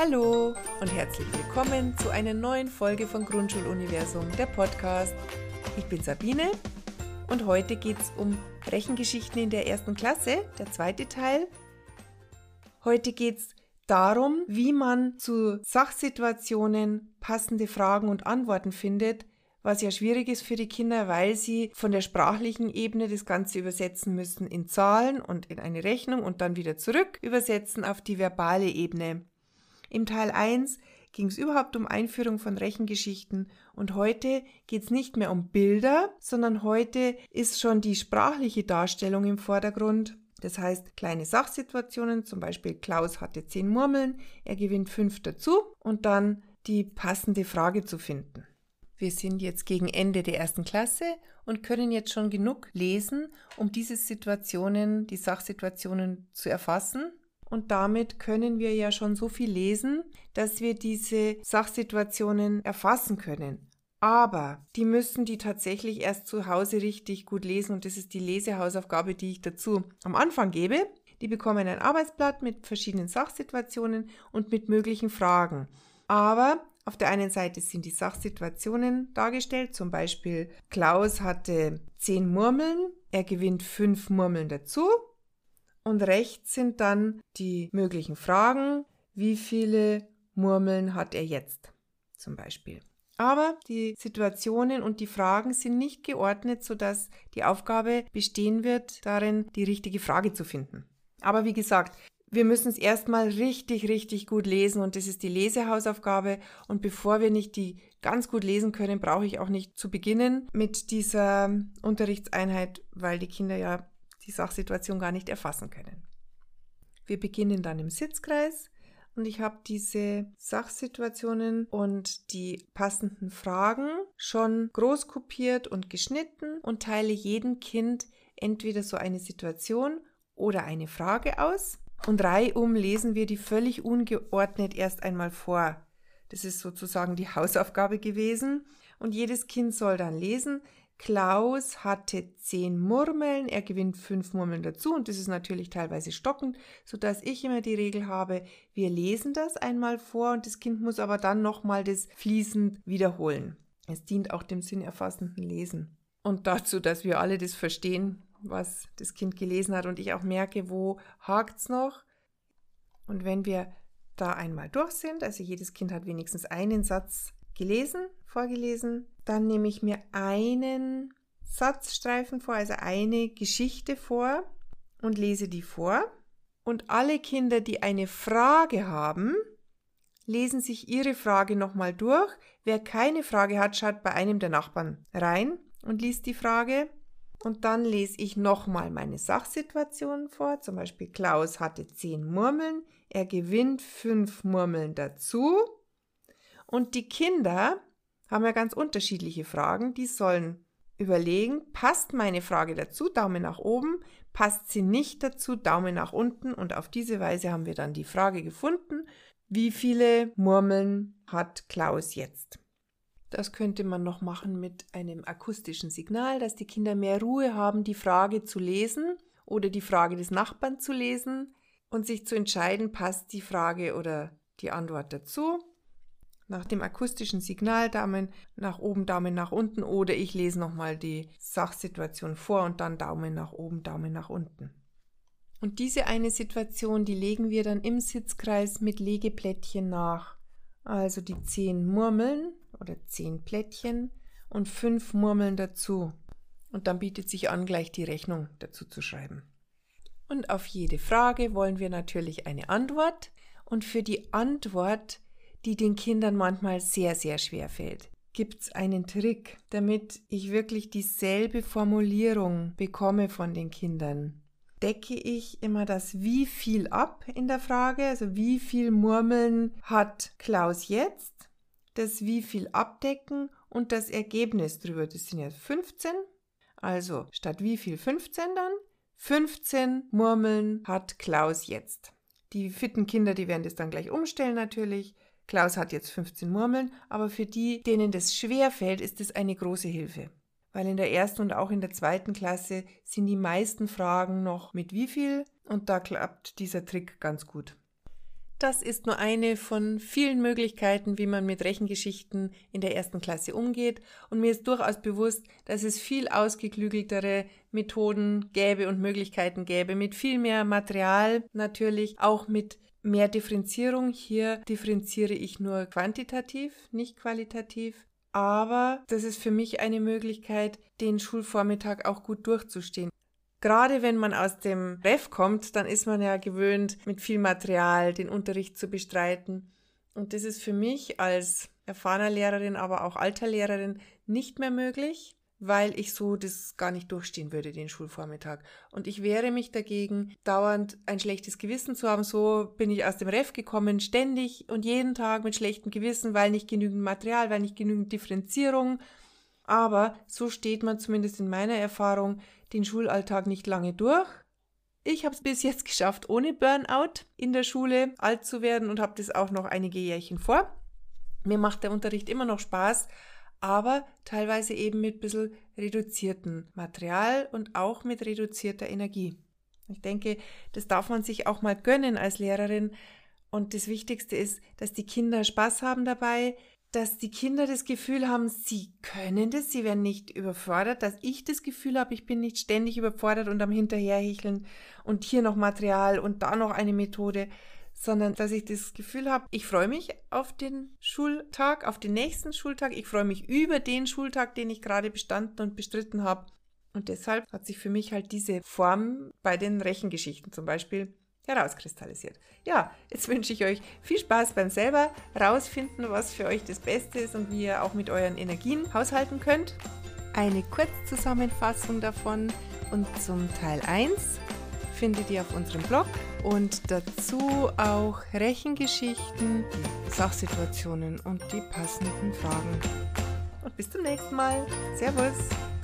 Hallo und herzlich willkommen zu einer neuen Folge von Grundschuluniversum, der Podcast. Ich bin Sabine und heute geht es um Rechengeschichten in der ersten Klasse, der zweite Teil. Heute geht es darum, wie man zu Sachsituationen passende Fragen und Antworten findet, was ja schwierig ist für die Kinder, weil sie von der sprachlichen Ebene das Ganze übersetzen müssen in Zahlen und in eine Rechnung und dann wieder zurück übersetzen auf die verbale Ebene. Im Teil 1 ging es überhaupt um Einführung von Rechengeschichten und heute geht es nicht mehr um Bilder, sondern heute ist schon die sprachliche Darstellung im Vordergrund. Das heißt, kleine Sachsituationen, zum Beispiel Klaus hatte zehn Murmeln, er gewinnt fünf dazu und dann die passende Frage zu finden. Wir sind jetzt gegen Ende der ersten Klasse und können jetzt schon genug lesen, um diese Situationen, die Sachsituationen zu erfassen und damit können wir ja schon so viel lesen, dass wir diese Sachsituationen erfassen können. Aber die müssen die tatsächlich erst zu Hause richtig gut lesen und das ist die Lesehausaufgabe, die ich dazu am Anfang gebe. Die bekommen ein Arbeitsblatt mit verschiedenen Sachsituationen und mit möglichen Fragen. Aber auf der einen Seite sind die Sachsituationen dargestellt, zum Beispiel Klaus hatte zehn Murmeln, er gewinnt fünf Murmeln dazu und rechts sind dann die möglichen Fragen. Wie viele Murmeln hat er jetzt? Zum Beispiel. Aber die Situationen und die Fragen sind nicht geordnet, sodass die Aufgabe bestehen wird, darin die richtige Frage zu finden. Aber wie gesagt, wir müssen es erstmal richtig, richtig gut lesen und das ist die Lesehausaufgabe. Und bevor wir nicht die ganz gut lesen können, brauche ich auch nicht zu beginnen mit dieser Unterrichtseinheit, weil die Kinder ja die Sachsituation gar nicht erfassen können. Wir beginnen dann im Sitzkreis und ich habe diese Sachsituationen und die passenden Fragen schon groß kopiert und geschnitten und teile jedem Kind entweder so eine Situation oder eine Frage aus. Und reihum lesen wir die völlig ungeordnet erst einmal vor. Das ist sozusagen die Hausaufgabe gewesen. Und jedes Kind soll dann lesen, Klaus hatte zehn Murmeln, er gewinnt fünf Murmeln dazu und das ist natürlich teilweise stockend, so dass ich immer die Regel habe, wir lesen das einmal vor und das Kind muss aber dann nochmal das fließend wiederholen. Es dient auch dem sinnerfassenden Lesen. Und dazu, dass wir alle das verstehen, was das Kind gelesen hat und ich auch merke, wo hakt's noch. Und wenn wir da einmal durch sind, also jedes Kind hat wenigstens einen Satz gelesen, vorgelesen. Dann nehme ich mir einen Satzstreifen vor, also eine Geschichte vor und lese die vor. Und alle Kinder, die eine Frage haben, lesen sich ihre Frage nochmal durch. Wer keine Frage hat, schaut bei einem der Nachbarn rein und liest die Frage. Und dann lese ich nochmal meine Sachsituation vor. Zum Beispiel Klaus hatte zehn Murmeln. Er gewinnt fünf Murmeln dazu. Und die Kinder haben ja ganz unterschiedliche Fragen. Die sollen überlegen, passt meine Frage dazu, Daumen nach oben, passt sie nicht dazu, Daumen nach unten. Und auf diese Weise haben wir dann die Frage gefunden, wie viele Murmeln hat Klaus jetzt? Das könnte man noch machen mit einem akustischen Signal, dass die Kinder mehr Ruhe haben, die Frage zu lesen oder die Frage des Nachbarn zu lesen und sich zu entscheiden, passt die Frage oder die Antwort dazu nach dem akustischen Signal Daumen nach oben, Daumen nach unten oder ich lese nochmal die Sachsituation vor und dann Daumen nach oben, Daumen nach unten. Und diese eine Situation, die legen wir dann im Sitzkreis mit Legeplättchen nach. Also die zehn Murmeln oder zehn Plättchen und fünf Murmeln dazu. Und dann bietet sich an, gleich die Rechnung dazu zu schreiben. Und auf jede Frage wollen wir natürlich eine Antwort. Und für die Antwort die den Kindern manchmal sehr, sehr schwer fällt. Gibt es einen Trick, damit ich wirklich dieselbe Formulierung bekomme von den Kindern? Decke ich immer das wie viel ab in der Frage, also wie viel Murmeln hat Klaus jetzt, das wie viel abdecken und das Ergebnis drüber, das sind jetzt 15, also statt wie viel 15 dann, 15 Murmeln hat Klaus jetzt. Die fitten Kinder, die werden das dann gleich umstellen natürlich. Klaus hat jetzt 15 Murmeln, aber für die, denen das schwer fällt, ist es eine große Hilfe. Weil in der ersten und auch in der zweiten Klasse sind die meisten Fragen noch mit wie viel und da klappt dieser Trick ganz gut. Das ist nur eine von vielen Möglichkeiten, wie man mit Rechengeschichten in der ersten Klasse umgeht. Und mir ist durchaus bewusst, dass es viel ausgeklügeltere Methoden gäbe und Möglichkeiten gäbe, mit viel mehr Material natürlich, auch mit mehr Differenzierung. Hier differenziere ich nur quantitativ, nicht qualitativ. Aber das ist für mich eine Möglichkeit, den Schulvormittag auch gut durchzustehen. Gerade wenn man aus dem Ref kommt, dann ist man ja gewöhnt, mit viel Material den Unterricht zu bestreiten. Und das ist für mich als erfahrener Lehrerin, aber auch alter Lehrerin nicht mehr möglich, weil ich so das gar nicht durchstehen würde, den Schulvormittag. Und ich wehre mich dagegen, dauernd ein schlechtes Gewissen zu haben. So bin ich aus dem Ref gekommen, ständig und jeden Tag mit schlechtem Gewissen, weil nicht genügend Material, weil nicht genügend Differenzierung. Aber so steht man zumindest in meiner Erfahrung den Schulalltag nicht lange durch. Ich habe es bis jetzt geschafft, ohne Burnout in der Schule alt zu werden und habe das auch noch einige Jährchen vor. Mir macht der Unterricht immer noch Spaß, aber teilweise eben mit ein bisschen reduziertem Material und auch mit reduzierter Energie. Ich denke, das darf man sich auch mal gönnen als Lehrerin. Und das Wichtigste ist, dass die Kinder Spaß haben dabei, dass die Kinder das Gefühl haben, sie können das, sie werden nicht überfordert, dass ich das Gefühl habe, ich bin nicht ständig überfordert und am Hinterherhecheln und hier noch Material und da noch eine Methode, sondern dass ich das Gefühl habe, ich freue mich auf den Schultag, auf den nächsten Schultag, ich freue mich über den Schultag, den ich gerade bestanden und bestritten habe. Und deshalb hat sich für mich halt diese Form bei den Rechengeschichten zum Beispiel herauskristallisiert. Ja, jetzt wünsche ich euch viel Spaß beim selber rausfinden, was für euch das Beste ist und wie ihr auch mit euren Energien haushalten könnt. Eine Kurzzusammenfassung davon und zum Teil 1 findet ihr auf unserem Blog und dazu auch Rechengeschichten, Sachsituationen und die passenden Fragen. Und bis zum nächsten Mal. Servus!